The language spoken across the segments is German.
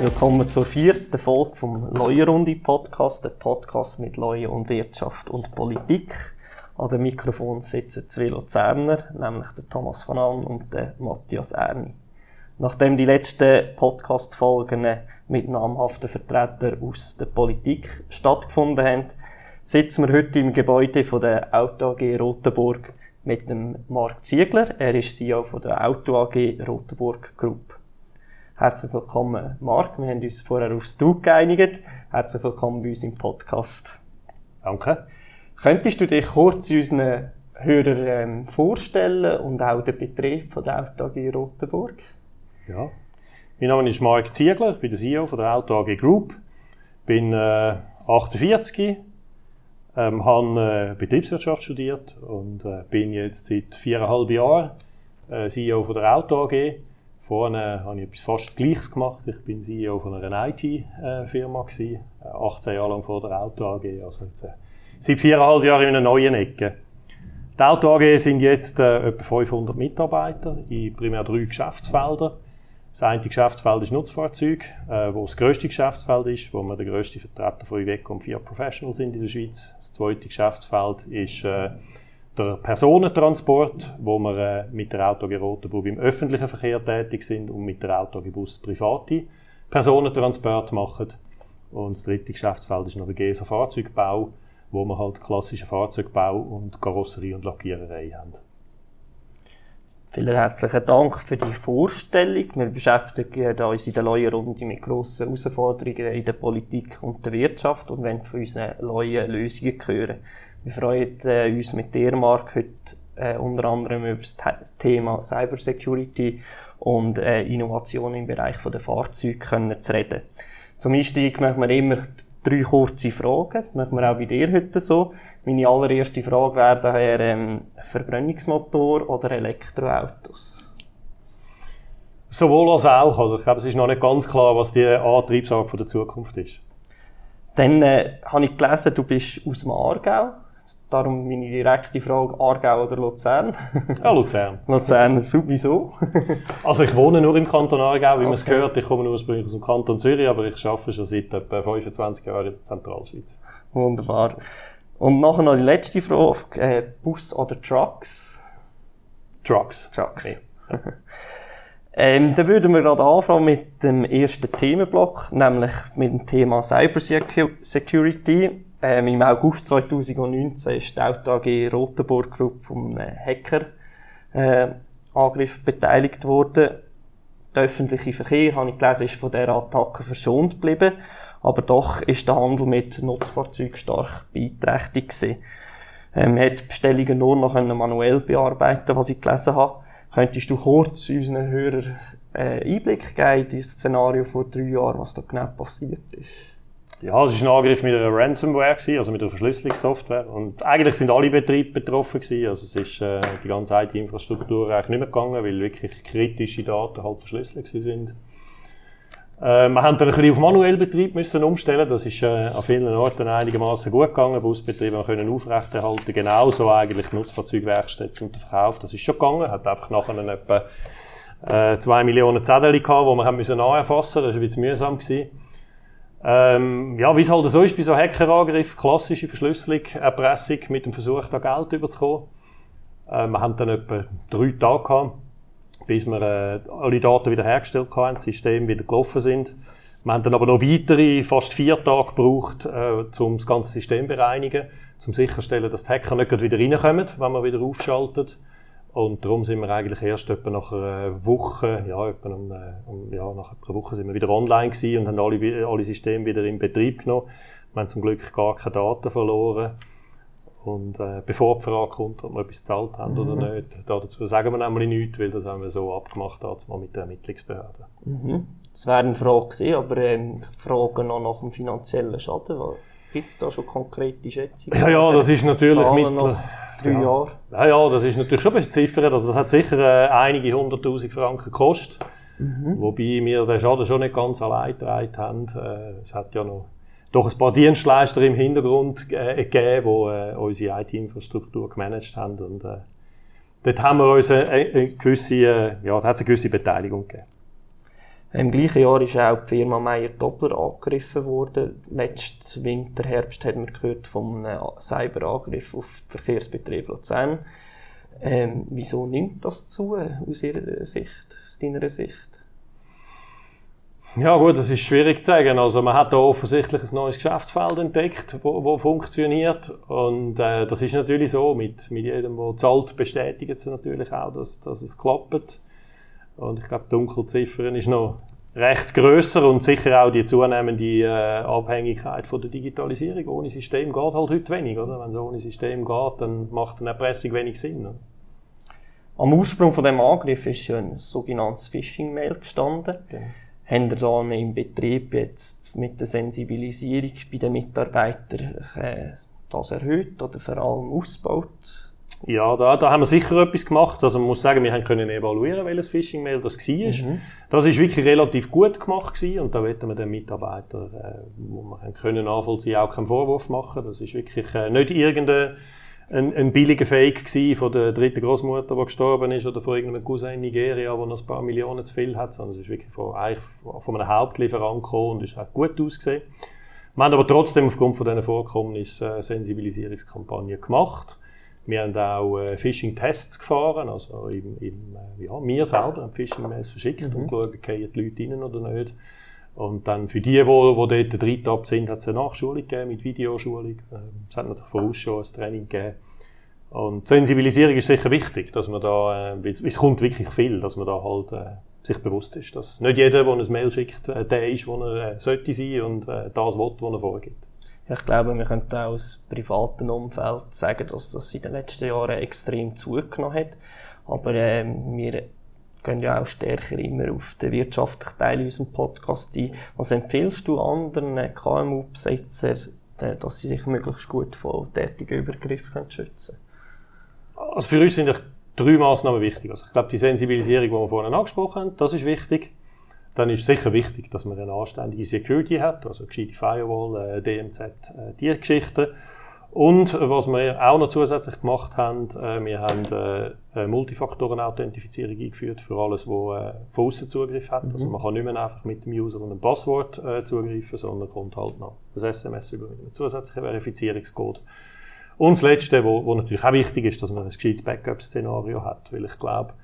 Willkommen zur vierten Folge vom Leuenrunde Podcast, der Podcast mit Leuen und Wirtschaft und Politik. An dem Mikrofon sitzen zwei Luzerner, nämlich der Thomas von Alm und der Matthias Erni. Nachdem die letzten Podcast-Folgen mit namhaften Vertretern aus der Politik stattgefunden haben, sitzen wir heute im Gebäude von der Auto AG Rotenburg mit dem Marc Ziegler. Er ist CEO von der Auto AG Rotenburg Group. Herzlich willkommen, Marc. Wir haben uns vorher aufs Du geeinigt. Herzlich willkommen bei uns im Podcast. Danke. Könntest du dich kurz unseren Hörern ähm, vorstellen und auch den Betrieb von der Auto AG Rotenburg? Ja. Mein Name ist Marc Ziegler, ich bin der CEO von der Auto AG Group, bin äh, 48, ähm, habe äh, Betriebswirtschaft studiert und äh, bin jetzt seit viereinhalb Jahren äh, CEO von der Auto AG Vorne habe ich etwas fast Gleiches gemacht. Ich bin CEO von einer IT-Firma gewesen, 18 Jahre lang vor der Auto AG, also jetzt, äh, seit viereinhalb Jahren in einer neuen Ecke. Die Auto AG sind jetzt äh, etwa 500 Mitarbeiter in primär drei Geschäftsfelder. Das eine Geschäftsfeld ist Nutzfahrzeug, äh, wo das grösste Geschäftsfeld ist, wo wir der grösste Vertreter von Iveco und Fiat Professional sind in der Schweiz. Das zweite Geschäftsfeld ist äh, der Personentransport, wo wir äh, mit der AG Rotenburg im öffentlichen Verkehr tätig sind und mit der AG Bus private Personentransport machen. Und das dritte Geschäftsfeld ist noch der GESA Fahrzeugbau, wo wir halt klassischen Fahrzeugbau und Karosserie und Lackiererei haben. Vielen herzlichen Dank für die Vorstellung. Wir beschäftigen uns in der neuen Runde mit grossen Herausforderungen in der Politik und der Wirtschaft und wollen von unseren neuen Lösungen hören. Wir freuen äh, uns mit dir, Marc, heute äh, unter anderem über das Thema Cybersecurity und äh, Innovation im Bereich der Fahrzeuge können zu reden. Zum Einstieg machen wir immer drei kurze Fragen. Das machen wir auch bei dir heute so. Meine allererste Frage wäre daher ähm, Verbrennungsmotor oder Elektroautos? Sowohl als auch. Also ich glaube, es ist noch nicht ganz klar, was die Antriebsart der Zukunft ist. Dann äh, habe ich gelesen, du bist aus dem Aargau. Darum meine direkte Frage, Aargau oder Luzern? Ja, Luzern. Luzern, sowieso. also ich wohne nur im Kanton Aargau, wie okay. man es gehört. Ich komme ursprünglich aus dem Kanton Zürich, aber ich arbeite schon seit etwa 25 Jahren in der Zentralschweiz. Wunderbar. Und nachher noch die letzte Frage, äh, Bus oder Trucks? Trucks. Trucks. Okay. ähm, dann würden wir gerade anfangen mit dem ersten Themenblock, nämlich mit dem Thema Cybersecurity. Ähm, Im August 2019 ist die Auto AG Rotenburg Group vom Hacker äh, Angriff beteiligt worden. Der öffentliche Verkehr, habe ich gelesen, ist von dieser Attacke verschont geblieben. Aber doch ist der Handel mit Nutzfahrzeugen stark beeinträchtigt gewesen. Ähm, man hat Bestellungen nur noch manuell bearbeiten was ich gelesen habe. Könntest du kurz unseren Hörern äh, Einblick geben in das Szenario vor drei Jahren, was da genau passiert ist? Ja, es war ein Angriff mit einer Ransomware, gewesen, also mit einer Verschlüsselungssoftware. Und eigentlich sind alle Betriebe betroffen gewesen. Also es ist äh, die ganze IT-Infrastruktur eigentlich nicht mehr gegangen, weil wirklich kritische Daten halt verschlüsselt sind. Äh, wir haben dann ein bisschen auf manuellen Betrieb müssen umstellen. Das ist äh, an vielen Orten einigermaßen gut gegangen. Busbetriebe können aufrechterhalten. Genauso eigentlich Nutzfahrzeugwerkstätten und der Verkauf. Das ist schon gegangen. Hat einfach nachher etwa äh, zwei Millionen Zettel gehabt, die wir haben müssen nacherfassen. Das war ein bisschen mühsam gewesen. Ähm, ja, wie es halt so ist bei so Hackerangriffen, klassische Verschlüsselung, Erpressung mit dem Versuch, da Geld überzukommen. Äh, wir haben dann etwa drei Tage gehabt, bis wir äh, alle Daten wieder hergestellt haben, das System wieder gelaufen sind. Wir haben dann aber noch weitere, fast vier Tage gebraucht, äh, um das ganze System bereinigen, um sicherzustellen, dass die Hacker nicht wieder reinkommen, wenn man wieder aufschaltet. Und darum sind wir eigentlich erst etwa nach einer Woche, ja, etwa um, um, ja, nach einer Woche sind wir wieder online gewesen und haben alle, alle Systeme wieder in Betrieb genommen. Wir haben zum Glück gar keine Daten verloren. Und äh, bevor die Frage kommt, ob wir etwas gezahlt haben mhm. oder nicht, dazu sagen wir nämlich nichts, weil das haben wir so abgemacht mal mit der Ermittlungsbehörde. Mhm. Das wäre eine Frage gewesen, aber ähm, Frage noch nach dem finanziellen Schaden. Gibt es da schon konkrete Schätzungen? Ja, ja, das ist natürlich mittel drei ja. Jahre. Ja, ja, das ist natürlich schon beziffert. Also das hat sicher äh, einige hunderttausend Franken gekostet. Mhm. Wobei wir den Schaden schon nicht ganz allein getragen haben. Äh, es hat ja noch doch ein paar Dienstleister im Hintergrund äh, gegeben, die äh, unsere IT-Infrastruktur gemanagt haben. Und, äh, dort haben wir uns eine, eine gewisse, äh, ja, da hat es eine gewisse Beteiligung gegeben. Im gleichen Jahr ist auch die Firma Meyer Doppler angegriffen worden. Letzten Winter, Herbst hat man gehört vom Cyberangriff auf den Verkehrsbetrieb Luzern. Ähm, wieso nimmt das zu, aus Ihrer Sicht, aus deiner Sicht? Ja gut, das ist schwierig zu sagen. Also man hat da offensichtlich ein neues Geschäftsfeld entdeckt, wo, wo funktioniert und äh, das ist natürlich so. Mit, mit jedem, der zahlt, bestätigt es natürlich auch, dass, dass es klappt. Und ich glaube, die Dunkelziffer ist noch recht grösser und sicher auch die zunehmende äh, Abhängigkeit von der Digitalisierung. Ohne System geht halt heute wenig, oder? Wenn es ohne System geht, dann macht eine Erpressung wenig Sinn. Oder? Am Ursprung von dem Angriff ist ja ein sogenanntes Phishing-Mail gestanden. Genau. Haben da im Betrieb jetzt mit der Sensibilisierung bei den Mitarbeitern äh, das erhöht oder vor allem ausgebaut? Ja, da, da haben wir sicher etwas gemacht. Also man muss sagen, wir haben können evaluieren, welches Phishing-Mail das war. Mhm. Das ist wirklich relativ gut gemacht gewesen und da wollten wir den Mitarbeitern, äh, wo wir haben können nachvollziehen, auch keinen Vorwurf machen. Das ist wirklich äh, nicht irgendein ein, ein billiger Fake gewesen von der dritten Großmutter, die gestorben ist, oder von irgendeinem Cousin in Nigeria, der noch ein paar Millionen zu viel hat, sondern es ist wirklich von, eigentlich von einem Hauptlieferant gekommen und es hat gut ausgesehen. Wir haben aber trotzdem aufgrund von diesen Vorkommnissen äh, Sensibilisierungskampagnen gemacht. Wir haben auch äh, Phishing-Tests gefahren, also im, im, äh, ja, wir selber haben Phishing-Mails verschickt mhm. und geschaut, gehen die Leute rein oder nicht. Und dann für die, die, die dort drin sind, hat es eine Nachschulung gegeben mit Videoschulung. Ähm, es hat natürlich voraus schon ein Training gegeben. Und Sensibilisierung ist sicher wichtig, dass man da, äh, es kommt wirklich viel, dass man da halt äh, sich bewusst ist, dass nicht jeder, der ein Mail schickt, äh, der ist, wo er äh, sollte sein und äh, das will, was er vorgibt. Ich glaube, wir können auch aus privaten Umfeld sagen, dass das in den letzten Jahren extrem zugenommen hat. Aber äh, wir gehen ja auch stärker immer auf den wirtschaftlichen Teil unserem Podcast ein. Was empfiehlst du anderen KMU-Besitzern, äh, dass sie sich möglichst gut vor tätigen Übergriffen schützen können? Also für uns sind drei Maßnahmen wichtig. Also ich glaube, die Sensibilisierung, die wir vorhin angesprochen haben, das ist wichtig dann ist sicher wichtig, dass man eine anständige Security hat, also gescheite Firewall, äh, DMZ, äh, die Geschichten. Und was wir auch noch zusätzlich gemacht haben, äh, wir haben äh, eine Multifaktoren-Authentifizierung eingeführt für alles, was äh, von außen Zugriff hat. Also mhm. Also man kann nicht mehr einfach mit dem User und einem Passwort äh, zugreifen, sondern kommt halt noch das SMS über einen zusätzlichen Verifizierungscode. Und das Letzte, wo natürlich auch wichtig ist, dass man ein gescheites Backup-Szenario hat, weil ich glaube,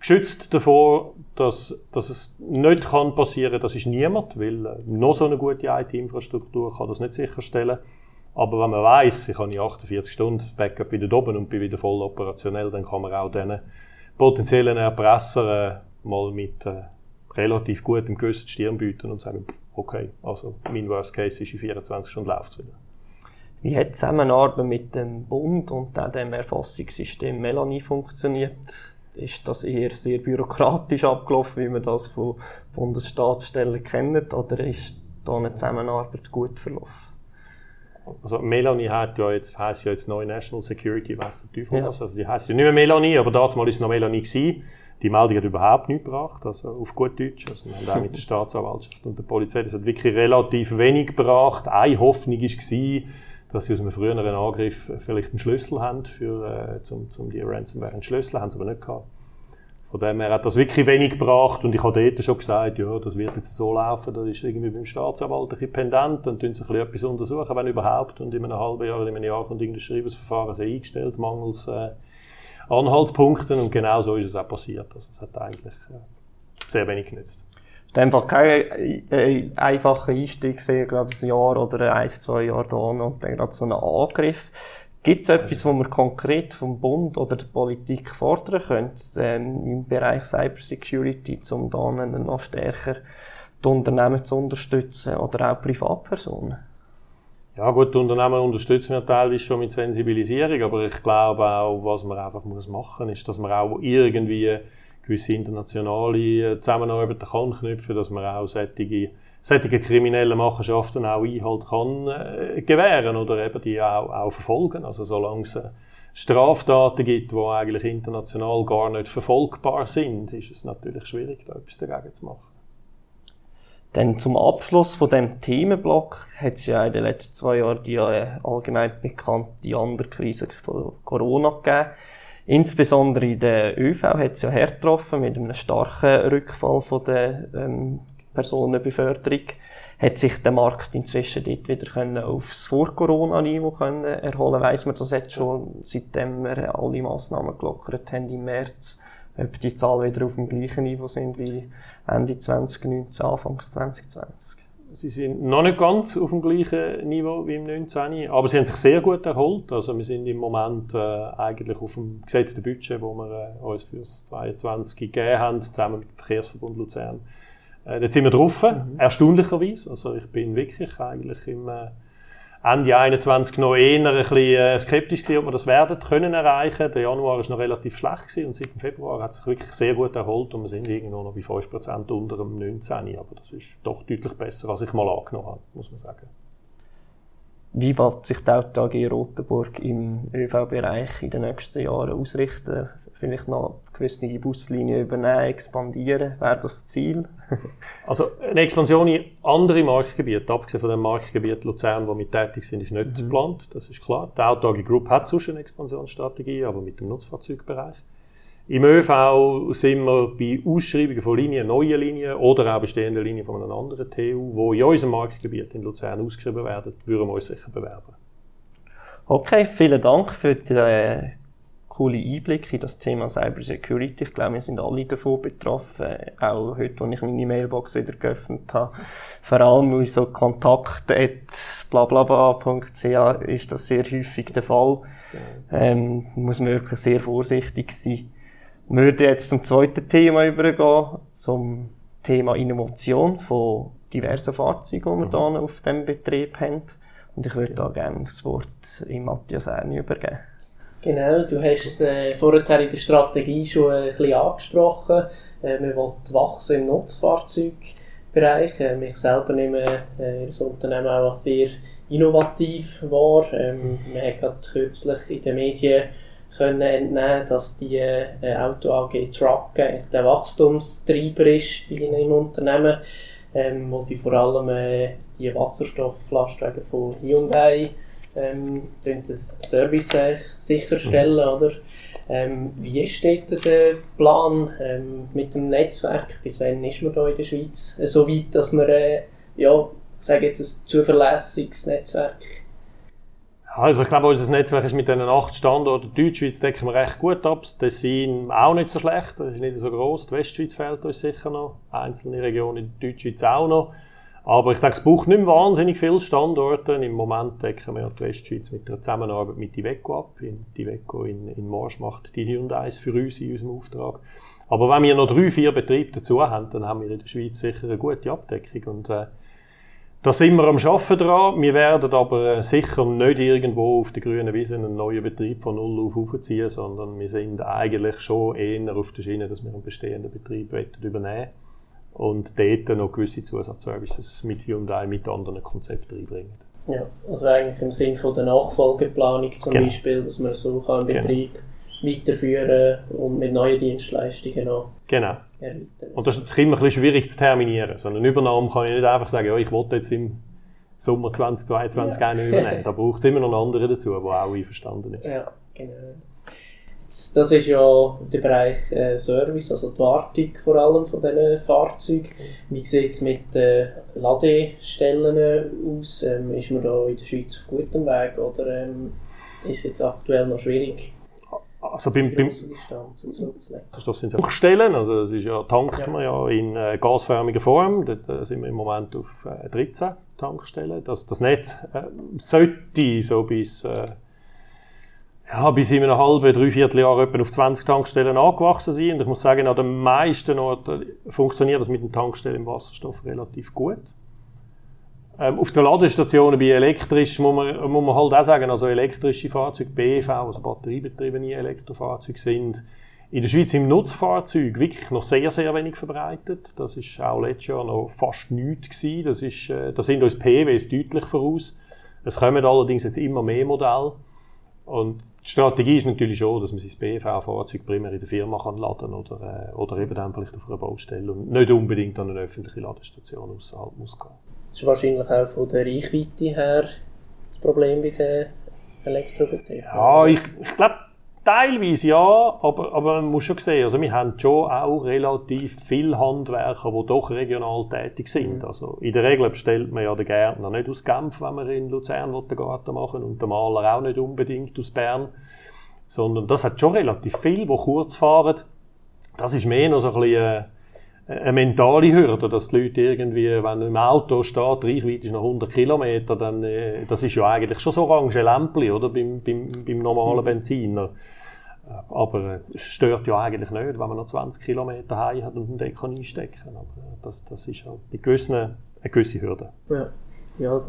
geschützt davor, dass, dass es nicht kann passieren, das ist niemand, weil äh, noch so eine gute IT-Infrastruktur kann das nicht sicherstellen. Aber wenn man weiß, ich habe in 48 Stunden das Backup wieder oben und bin wieder voll operationell, dann kann man auch diesen potenziellen Erpresser äh, mal mit äh, relativ gutem Gewissen die Stirn bieten und sagen, okay, also mein Worst Case ist in 24 Stunden läuft es wieder. Wie hat die Zusammenarbeit mit dem Bund und auch dem Erfassungssystem Melanie funktioniert? Ist das eher sehr bürokratisch abgelaufen, wie man das von Bundesstaatsstellen kennt, oder ist da eine Zusammenarbeit gut verlaufen? Also Melanie hat ja jetzt, heisst ja jetzt neu National Security, weiss der Teufel ja. was. Also die heisst ja nicht mehr Melanie, aber damals war es noch Melanie gewesen. Die Meldung hat überhaupt nichts gebracht, also auf gut Deutsch. Also wir haben auch mit der Staatsanwaltschaft und der Polizei, das hat wirklich relativ wenig gebracht. Eine Hoffnung war, dass sie aus einem früheren Angriff vielleicht einen Schlüssel haben, für, äh, zum, zum die Ransomware einen Schlüssel, haben sie aber nicht gehabt. Von dem her hat das wirklich wenig gebracht und ich habe dort schon gesagt, ja, das wird jetzt so laufen, das ist irgendwie beim Staatsanwalt ein bisschen pendent, dann tun sie ein etwas untersuchen, wenn überhaupt, und in einem halben Jahr, in einem Jahr kommt irgendein Schreibungsverfahren eingestellt, mangels äh, Anhaltspunkten und genau so ist es auch passiert. Also es hat eigentlich äh, sehr wenig genützt. Ist einfach kein äh, einfacher Einstieg gesehen, gerade ein Jahr oder ein, zwei Jahre da und dann gerade so einen Angriff. Gibt es etwas, was man konkret vom Bund oder der Politik fordern könnte ähm, im Bereich Cybersecurity, um dann noch stärker die Unternehmen zu unterstützen oder auch Privatpersonen? Ja gut, die Unternehmen unterstützen wir teilweise schon mit Sensibilisierung, aber ich glaube auch, was man einfach machen muss, ist, dass man auch irgendwie gewisse internationale Zusammenarbeit kann knüpfen, dass man auch solche, solche kriminellen Machenschaften auch Einhalt kann äh, gewähren oder eben die auch, auch verfolgen. Also solange es äh, Straftaten gibt, die eigentlich international gar nicht verfolgbar sind, ist es natürlich schwierig, da etwas dagegen zu machen. Dann zum Abschluss von dem Themenblock hat es ja in den letzten zwei Jahren die äh, allgemein bekannte andere Krise von Corona gegeben. Insbesondere in der ÖV hat es ja hart getroffen, mit einem starken Rückfall von der ähm, Personenbeförderung. Hat sich der Markt inzwischen dort wieder können aufs Vor-Corona-Niveau erholen Weiss man das jetzt schon, seitdem wir alle Massnahmen gelockert haben im März, ob die Zahlen wieder auf dem gleichen Niveau sind wie Ende 2019, Anfang 2020? Sie sind noch nicht ganz auf dem gleichen Niveau wie im 19. Aber sie haben sich sehr gut erholt. Also wir sind im Moment äh, eigentlich auf dem gesetzten Budget, wo wir äh, uns für das 22 gegeben haben, zusammen mit dem Verkehrsverbund Luzern. Äh, dort sind wir drauf, mhm. erstaunlicherweise. Also ich bin wirklich eigentlich im äh, Ende 21 noch eher ein bisschen äh, skeptisch gewesen, ob wir das werden können erreichen. Der Januar ist noch relativ schlecht gewesen und seit dem Februar hat es sich wirklich sehr gut erholt und wir sind irgendwo noch bei 5% unter dem 19. Aber das ist doch deutlich besser, als ich mal angenommen habe, muss man sagen. Wie wird sich die AG Rotenburg im ÖV-Bereich in den nächsten Jahren ausrichten? Vielleicht noch gewisse Buslinien übernehmen, expandieren? Wäre das Ziel? also eine Expansion in andere Marktgebiete, abgesehen von dem Marktgebiet Luzern, wo wir tätig sind, ist nicht mhm. geplant, das ist klar. Die Auto Group hat sonst eine Expansionsstrategie, aber mit dem Nutzfahrzeugbereich. Im ÖV sind wir bei Ausschreibungen von Linien, neuen Linien oder auch bestehenden Linien von einem anderen TU, die in unserem Marktgebiet in Luzern ausgeschrieben werden, würden wir uns sicher bewerben. Okay, vielen Dank für die äh, coole Einblick in das Thema Cybersecurity. Ich glaube, wir sind alle davon betroffen. Auch heute, als ich meine Mailbox wieder geöffnet habe. Vor allem mit so kontakt.blablabla.ch ist das sehr häufig der Fall. Ähm, muss man wirklich sehr vorsichtig sein. Wir würden jetzt zum zweiten Thema übergehen, zum Thema Innovation von diversen Fahrzeugen, die wir hier auf dem Betrieb haben. Und ich würde da gerne das Wort in Matthias Erni übergeben. Genau, du hast es äh, vorher in der Strategie schon ein bisschen angesprochen. Äh, man will wachsen im Nutzfahrzeugbereich. Äh, ich selber nehme äh, das Unternehmen auch als sehr innovativ wahr. Ähm, man hat gerade kürzlich in den Medien können entnehmen, dass die äh, Auto AG Truck äh, der Wachstumstreiber ist bei ihnen im Unternehmen, ähm, wo sie vor allem äh, die Wasserstofflastwagen von Hyundai ähm, das Service sicherstellen, mhm. oder? Ähm, wie steht der Plan ähm, mit dem Netzwerk? Bis wann ist man da in der Schweiz äh, so weit, dass man, äh, ja, ich sage jetzt, ein zuverlässiges Netzwerk also ich glaube, unser Netzwerk ist mit diesen acht Standorten, Deutschschweiz decken wir recht gut ab, das Tessin auch nicht so schlecht, das ist nicht so groß, die Westschweiz fehlt uns sicher noch, einzelne Regionen in der Deutschschweiz auch noch. Aber ich denke, es braucht nicht mehr wahnsinnig viele Standorte. Im Moment decken wir die Westschweiz mit der Zusammenarbeit mit Iveco ab. Iveco in, in Morsch macht die Hyundais für uns in unserem Auftrag. Aber wenn wir noch drei, vier Betriebe dazu haben, dann haben wir in der Schweiz sicher eine gute Abdeckung. Und äh, da sind wir am Arbeiten dran. Wir werden aber äh, sicher nicht irgendwo auf der grünen Wiese einen neuen Betrieb von Null auf aufziehen, sondern wir sind eigentlich schon eher auf der Schiene, dass wir einen bestehenden Betrieb übernehmen wollen und dort noch gewisse Zusatzservices mit Hyundai, mit anderen Konzepten reinbringen. Ja, also eigentlich im Sinne von der Nachfolgeplanung zum genau. Beispiel, dass man so kann genau. Betrieb genau. weiterführen und mit neuen Dienstleistungen noch Genau. Erweitern. Und das ist immer ein bisschen schwierig zu terminieren. So eine Übernahme kann ich nicht einfach sagen, ja, ich wollte jetzt im Sommer 2022 ja. eine übernehmen. Da braucht es immer noch einen anderen dazu, der auch einverstanden ist. Ja, genau. Das ist ja der Bereich äh, Service, also die Wartung vor allem von diesen Fahrzeugen. Wie sieht es mit den Ladestellen aus? Ähm, ist man da in der Schweiz auf gutem Weg oder ähm, ist es jetzt aktuell noch schwierig? Also beim, beim es Tankstellen, also das ist ja, tankt ja. man ja in äh, gasförmiger Form, dort äh, sind wir im Moment auf äh, 13 Tankstellen. Das, das Netz äh, sollte so bis äh, ja, bis in einem halben, dreiviertel Jahr etwa auf 20 Tankstellen angewachsen sind. Und ich muss sagen, an den meisten Orten funktioniert das mit dem Tankstellen im Wasserstoff relativ gut. Ähm, auf den Ladestationen bei elektrisch muss man, muss man halt auch sagen, also elektrische Fahrzeuge, BEV, also batteriebetriebene Elektrofahrzeuge sind in der Schweiz im Nutzfahrzeug wirklich noch sehr, sehr wenig verbreitet. Das ist auch letztes Jahr noch fast nichts gewesen. Das ist, äh, da sind uns PWs deutlich voraus. Es kommen allerdings jetzt immer mehr Modelle. Und die Strategie ist natürlich schon, dass man sein BV-Fahrzeug primär in der Firma kann laden oder, äh, oder eben dann vielleicht auf einer Baustelle und nicht unbedingt an eine öffentliche Ladestation außerhalb muss gehen. Das ist wahrscheinlich auch von der Reichweite her das Problem bei den Elektrobetrieben. Ja, ich, ich glaube, Teilweise ja, aber, aber man muss schon sehen, also wir haben schon auch relativ viele Handwerker, die doch regional tätig sind. Also in der Regel bestellt man ja den Gärtner nicht aus Genf, wenn man in Luzern den Garten machen und den Maler auch nicht unbedingt aus Bern, sondern das hat schon relativ viel, die kurz fahren. Das ist mehr noch so ein bisschen äh, eine mentale Hürde, dass die Leute irgendwie, wenn im Auto steht, Reichweite ist noch 100 Kilometer, dann, äh, das ist ja eigentlich schon so orange Lämpchen, oder, beim, beim, beim normalen Benziner. Äh, aber äh, es stört ja eigentlich nicht, wenn man noch 20 Kilometer heim hat und einen Deck einstecken kann. Aber das, das ist ja bei gewissen eine gewisse Hürde. Ja, ja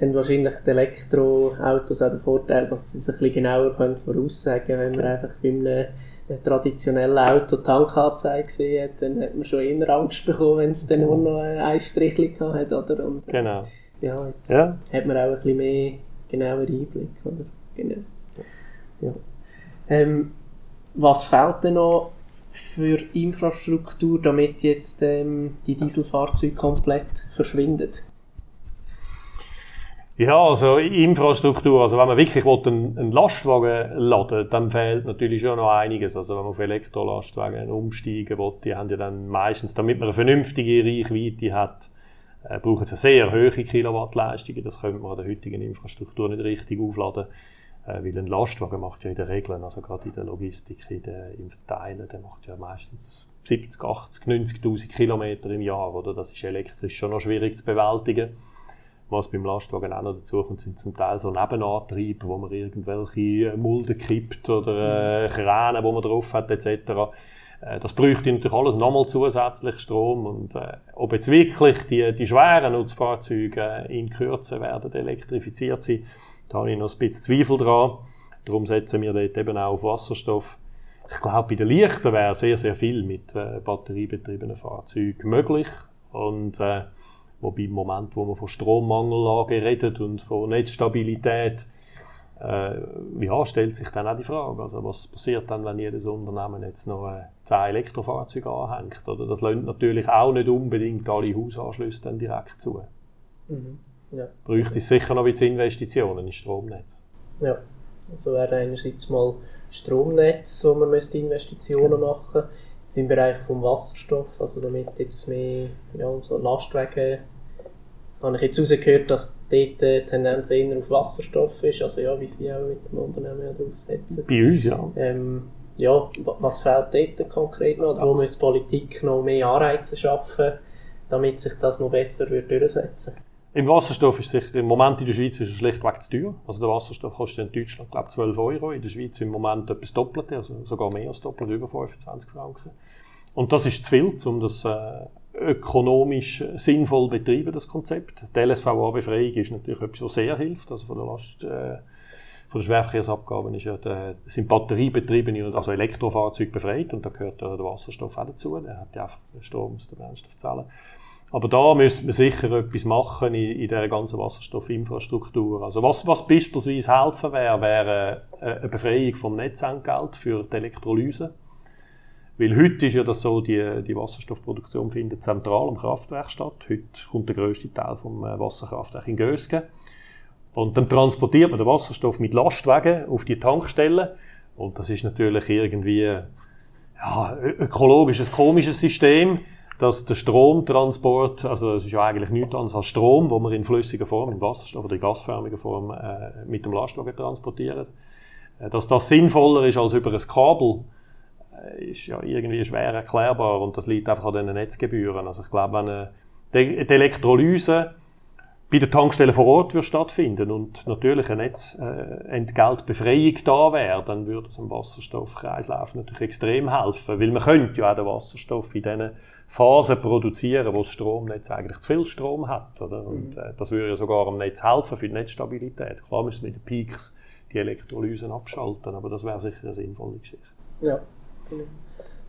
haben wahrscheinlich die Elektroautos auch den Vorteil, dass sie es ein bisschen genauer voraussagen können, wenn man einfach bei einem ein traditionelles Auto Tankanzeige gesehen hat, dann hat man schon eher Angst bekommen, wenn es dann nur noch ein Strichchen hat, oder? Und, äh, genau. Ja, jetzt ja. hat man auch ein bisschen mehr genauer Einblick, oder? Genau. Ja. Ähm, was fehlt denn noch für Infrastruktur, damit jetzt ähm, die Dieselfahrzeuge komplett verschwinden? Ja, also Infrastruktur, also wenn man wirklich einen, Lastwagen laden dann fehlt natürlich schon noch einiges. Also wenn man auf Elektrolastwagen umsteigen will, die haben ja dann meistens, damit man eine vernünftige Reichweite hat, äh, brauchen sie sehr hohe Kilowattleistungen. Das könnte man an der heutigen Infrastruktur nicht richtig aufladen. Äh, weil ein Lastwagen macht ja in der Regel, also gerade in der Logistik, in der, im Verteilen, der macht ja meistens 70, 80, 90.000 Kilometer im Jahr, oder? Das ist elektrisch schon noch schwierig zu bewältigen. Was beim Lastwagen auch noch dazu kommt, sind zum Teil so Nebenantriebe, wo man irgendwelche Mulden kippt oder äh, Kräne, wo man drauf hat, etc. Äh, das bräuchte natürlich alles nochmal zusätzlich Strom und äh, ob jetzt wirklich die, die schweren Nutzfahrzeuge in Kürze werden elektrifiziert sein, da habe ich noch ein bisschen Zweifel dran. Darum setzen wir dort eben auch auf Wasserstoff. Ich glaube, bei den Lichten wäre sehr, sehr viel mit äh, batteriebetriebenen Fahrzeugen möglich und äh, Wobei im Moment, wo man von Strommangellage redet und von Netzstabilität, äh, ja, stellt sich dann auch die Frage, also was passiert dann, wenn jedes Unternehmen jetzt noch äh, 10 Elektrofahrzeuge anhängt? Oder das lässt natürlich auch nicht unbedingt alle Hausanschlüsse dann direkt zu. Mhm. Ja. Bräuchte es sicher noch ein bisschen Investitionen ins Stromnetz. Ja, also wäre einerseits mal Stromnetz, wo man müsste Investitionen machen müsste. Im Bereich vom Wasserstoff, also damit jetzt mehr ja, so Lastwagen habe ich jetzt rausgehört, dass dort die Tendenz eher auf Wasserstoff ist, also ja, wie sie auch mit dem Unternehmen ja draufsetzen. Bei uns, ja. Ähm, ja, was fehlt dort konkret noch? Wo muss die Politik noch mehr Anreize schaffen, damit sich das noch besser wird durchsetzen Im Wasserstoff ist sicher, im Moment in der Schweiz ist es schlichtweg zu teuer. Also der Wasserstoff kostet in Deutschland, glaube ich, 12 Euro. In der Schweiz im Moment etwas Doppelte, also sogar mehr als doppelt, über 25 Franken. Und das ist zu viel, um das äh, ökonomisch sinnvoll betreiben, das Konzept. Die LSVA-Befreiung ist natürlich etwas, was sehr hilft. Also von der Last, äh, von der Schwerverkehrsabgaben ist ja der, sind batteriebetriebene, also Elektrofahrzeuge befreit und da gehört ja der Wasserstoff auch dazu. Der hat ja einfach Strom aus der Brennstoffzelle. Aber da müsste man sicher etwas machen in, in dieser ganzen Wasserstoffinfrastruktur. Also was, was beispielsweise helfen wäre, wäre äh, eine Befreiung vom Netzentgelt für die Elektrolyse. Weil heute ist ja das so, die, die Wasserstoffproduktion findet zentral am Kraftwerk statt. Heute kommt der grösste Teil vom äh, Wasserkraftwerk in Gösgen. Und dann transportiert man den Wasserstoff mit Lastwagen auf die Tankstelle. Und das ist natürlich irgendwie ja, ökologisch ein komisches System, dass der Stromtransport, also es ist ja eigentlich nichts anderes als Strom, wo man in flüssiger Form, in Wasserstoff oder in gasförmiger Form äh, mit dem Lastwagen transportiert. Äh, dass das sinnvoller ist als über ein Kabel, äh, ist ja irgendwie schwer erklärbar und das liegt einfach an den Netzgebühren. Also ich glaube, wenn eine, die Elektrolyse bei der Tankstelle vor Ort würde stattfinden und natürlich eine Netzentgeltbefreiung da wäre, dann würde es im Wasserstoffkreislauf natürlich extrem helfen, weil man könnte ja auch den Wasserstoff in diesen Phasen produzieren, wo das Stromnetz eigentlich zu viel Strom hat. Oder? Und äh, das würde ja sogar am Netz helfen für die Netzstabilität. Klar müssen wir mit den Peaks die Elektrolysen abschalten, aber das wäre sicher eine sinnvolle Geschichte. Ja. Genau.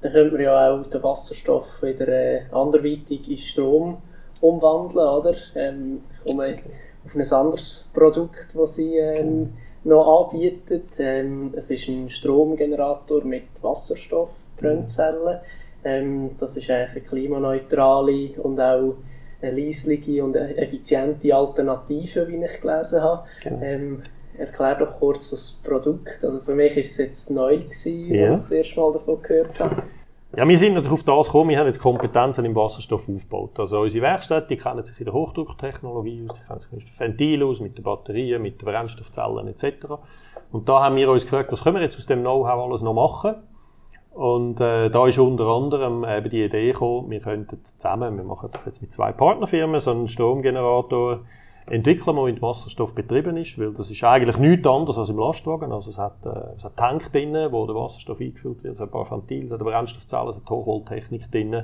Dann könnte man ja auch den Wasserstoff wieder äh, anderweitig in Strom umwandeln, oder? Ähm, komme auf ein anderes Produkt, das sie ähm, noch anbietet. Ähm, es ist ein Stromgenerator mit Wasserstoffbrennzellen. Ähm, das ist eigentlich eine klimaneutrale und auch eine leisliche und effiziente Alternative, wie ich gelesen habe. Genau. Ähm, erklär doch kurz das Produkt. Also für mich ist es jetzt neu gewesen, Ja. als ich das erste Mal davon gehört habe. Ja, wir sind natürlich auf das gekommen, wir haben jetzt Kompetenzen im Wasserstoff aufgebaut. Also unsere Werkstätte, die kennen sich in der Hochdrucktechnologie aus, die kennen sich mit dem Ventil aus, mit den Batterien, mit den Brennstoffzellen etc. Und da haben wir uns gefragt, was können wir jetzt aus dem Know-how alles noch machen? Und äh, da ist unter anderem eben die Idee gekommen, wir könnten zusammen, wir machen das jetzt mit zwei Partnerfirmen, so einen Stromgenerator entwickeln, der mit Wasserstoff betrieben ist, weil das ist eigentlich nichts anderes als im Lastwagen. Also es hat, äh, es hat Tank drin, wo der Wasserstoff eingefüllt wird, es hat ein paar Ventile, es hat eine Brennstoffzelle, es hat Hochvolttechnik drin,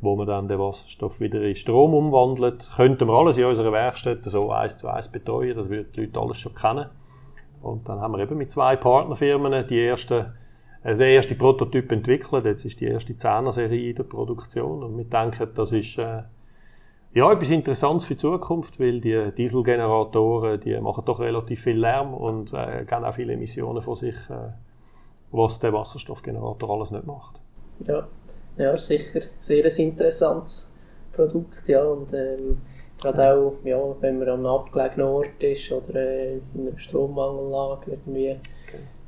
wo man dann den Wasserstoff wieder in Strom umwandelt. Könnten wir alles in unserer Werkstätte so eins zu eins betreuen, das würden die Leute alles schon kennen. Und dann haben wir eben mit zwei Partnerfirmen die ersten also der erste Prototyp entwickelt. Jetzt ist die erste 10er Serie in der Produktion. Und wir denken, das ist äh, ja, etwas Interessantes für die Zukunft, weil die Dieselgeneratoren, die machen doch relativ viel Lärm und äh, geben auch viele Emissionen von sich, äh, was der Wasserstoffgenerator alles nicht macht. Ja, ja sicher. Sehr ein interessantes Produkt. Ja. Und ähm, gerade auch, ja, wenn man am abgelegenen Ort ist oder äh, in einer Strommangellage irgendwie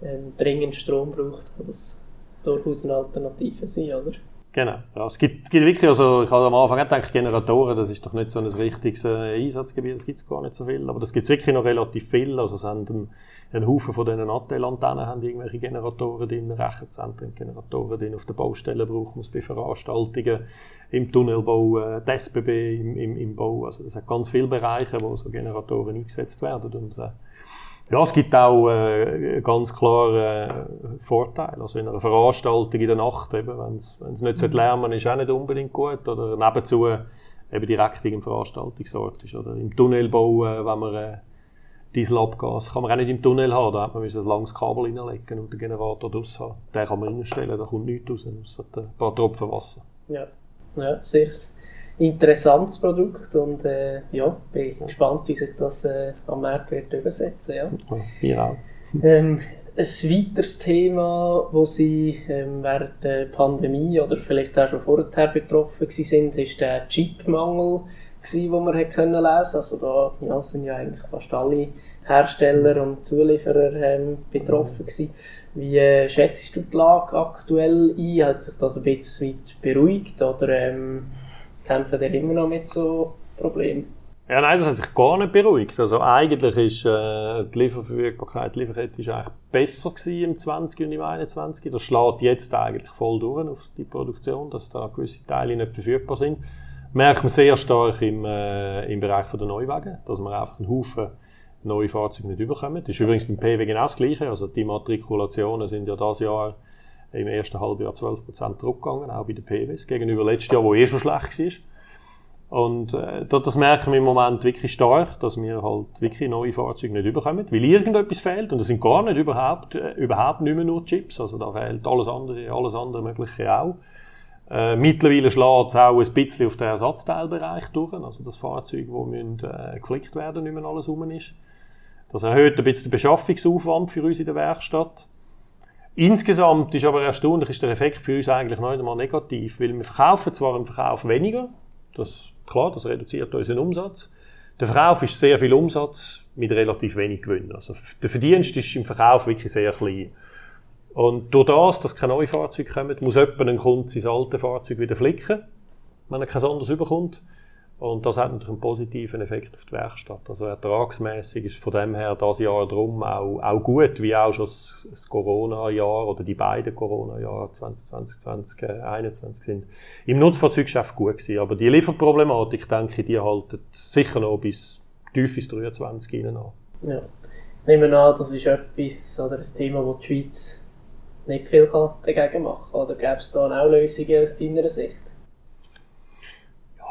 ähm, dringend Strom braucht, kann das durchaus eine Alternative sein, oder? Genau. Ja, es, gibt, es gibt wirklich, also ich habe am Anfang auch gedacht, Generatoren, das ist doch nicht so ein richtiges äh, Einsatzgebiet, das gibt es gar nicht so viel. Aber das gibt es wirklich noch relativ viel. Also es haben einen, Haufen von diesen Attel-Antennen haben irgendwelche Generatoren drin, Rechenzentren, Generatoren drin, auf der Baustelle braucht man es bei Veranstaltungen, im Tunnelbau, äh, SBB im, im, im Bau. Also es hat ganz viele Bereiche, wo so Generatoren eingesetzt werden. Und, äh, ja, es gibt auch äh, ganz klar äh, Vorteile. Also in einer Veranstaltung in der Nacht, eben, wenn es nicht so lärmen ist, auch nicht unbedingt gut. Oder nebenzu eben direkt wegen dem Veranstaltungsort ist. Oder im Tunnelbau, äh, wenn man äh, Dieselabgas kann man auch nicht im Tunnel haben. Da hat man ein langes Kabel reinlegen und den Generator draus haben. Den kann man reinstellen, da kommt nichts raus, außer ein paar Tropfen Wasser. Ja, ja sehr interessantes Produkt und äh, ja, bin gespannt, wie sich das äh, am Markt wird übersetzen. Ja. Wir auch. Ähm, ein weiteres Thema, wo Sie ähm, während der Pandemie oder vielleicht auch schon vorher betroffen sind, ist der Chipmangel, den man hat können lesen. Also da ja, sind ja eigentlich fast alle Hersteller und Zulieferer ähm, betroffen gewesen. Wie äh, schätzt du die Lage aktuell ein? Hat sich das ein bisschen weit beruhigt oder ähm, kämpfen ihr immer noch mit so Problemen? Ja, nein, das hat sich gar nicht beruhigt. Also eigentlich ist äh, die Lieferverfügbarkeit, die Lieferkette ist eigentlich besser gewesen im 20 und im 21. Das schlägt jetzt eigentlich voll durch auf die Produktion, dass da gewisse Teile nicht verfügbar sind. Merkt man sehr stark im, äh, im Bereich der Neuwagen, dass man einfach einen Haufen neue Fahrzeuge nicht überkommen. Das ist übrigens beim PW genau das Gleiche. Also die Matrikulationen sind ja dieses Jahr im ersten Halbjahr 12% zurückgegangen, auch bei den PWs, gegenüber letztes Jahr, wo eh schon schlecht war. Und äh, das merken wir im Moment wirklich stark, dass wir halt wirklich neue Fahrzeuge nicht überkommen, weil irgendetwas fehlt und es sind gar nicht überhaupt, äh, überhaupt nicht mehr nur Chips, also da fehlt alles andere, alles andere Mögliche auch. Äh, mittlerweile schlägt es auch ein bisschen auf den Ersatzteilbereich durch, also das Fahrzeug, müssen, äh, geflickt werden, nicht mehr alles rum ist. Das erhöht ein bisschen den Beschaffungsaufwand für uns in der Werkstatt. Insgesamt ist aber erstaunlich, ist der Effekt für uns eigentlich noch einmal negativ, weil wir verkaufen zwar im Verkauf weniger, das, klar, das reduziert unseren Umsatz. Der Verkauf ist sehr viel Umsatz mit relativ wenig Gewinn. Also der Verdienst ist im Verkauf wirklich sehr klein. Und durch das, dass keine neuen Fahrzeuge kommen, muss jemand ein Kunde sein altes Fahrzeug wieder flicken, wenn er kein anderes überkommt. Und das hat natürlich einen positiven Effekt auf die Werkstatt. Also ertragsmässig ist von dem her das Jahr drum auch, auch gut, wie auch schon das, Corona-Jahr oder die beiden Corona-Jahre 2020, 2021 sind im Nutzfahrzeuggeschäft gut gewesen. Aber die Lieferproblematik, denke ich, die halten sicher noch bis tief ins 23 hinein an. Ja. Nehmen wir an, das ist etwas oder ein Thema, wo die Schweiz nicht viel dagegen machen kann. Oder gäbe es da auch Lösungen aus deiner Sicht?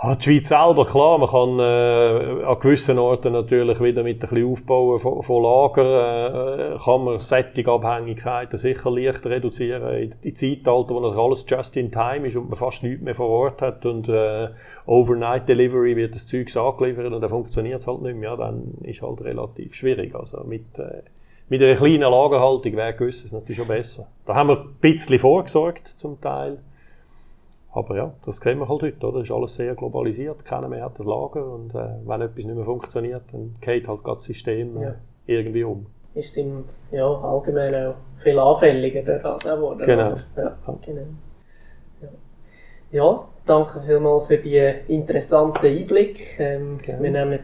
Ja, die Schweiz selber, klar, man kann äh, an gewissen Orten natürlich wieder mit ein bisschen Aufbauen von, von Lager, äh, kann man Sättigabhängigkeiten sicher leicht reduzieren. In, in Zeitalter, wo das alles just in time ist und man fast nichts mehr vor Ort hat und äh, Overnight Delivery wird das Zeug angeliefert und dann funktioniert es halt nicht mehr, dann ist halt relativ schwierig. Also mit, äh, mit einer kleinen Lagerhaltung wäre gewisses natürlich schon besser. Da haben wir ein bisschen vorgesorgt zum Teil. Aber ja, das sehen wir halt heute, oder? ist alles sehr globalisiert, keiner mehr hat das Lager und äh, wenn etwas nicht mehr funktioniert, dann geht halt das System äh, Ja. irgendwie um. ist es im ja, allgemein auch viel anfälliger das auch geworden. Genau. oder? Ja, genau. Ja. ja, danke vielmals für die interessanten Einblick. Ähm, wir nehmen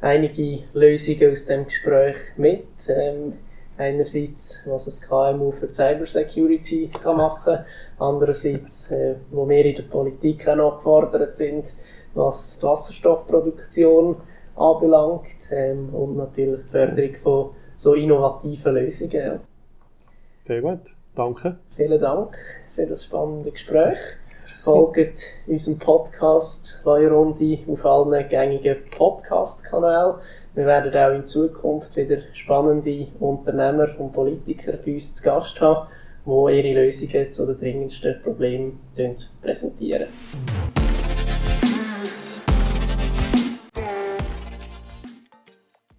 einige Lösungen aus dem Gespräch mit. Ähm, einerseits, was das KMU für Cybersecurity kann machen andererseits, äh, wo wir in der Politik auch noch gefordert sind, was die Wasserstoffproduktion anbelangt ähm, und natürlich die Förderung von so innovativen Lösungen. Sehr gut. Danke. Vielen Dank für das spannende Gespräch. Folgt unserem Podcast Runde auf allen gängigen Podcast-Kanälen. Wir werden auch in Zukunft wieder spannende Unternehmer und Politiker bei uns zu Gast haben, die ihre Lösungen zu den dringendsten Problemen präsentieren.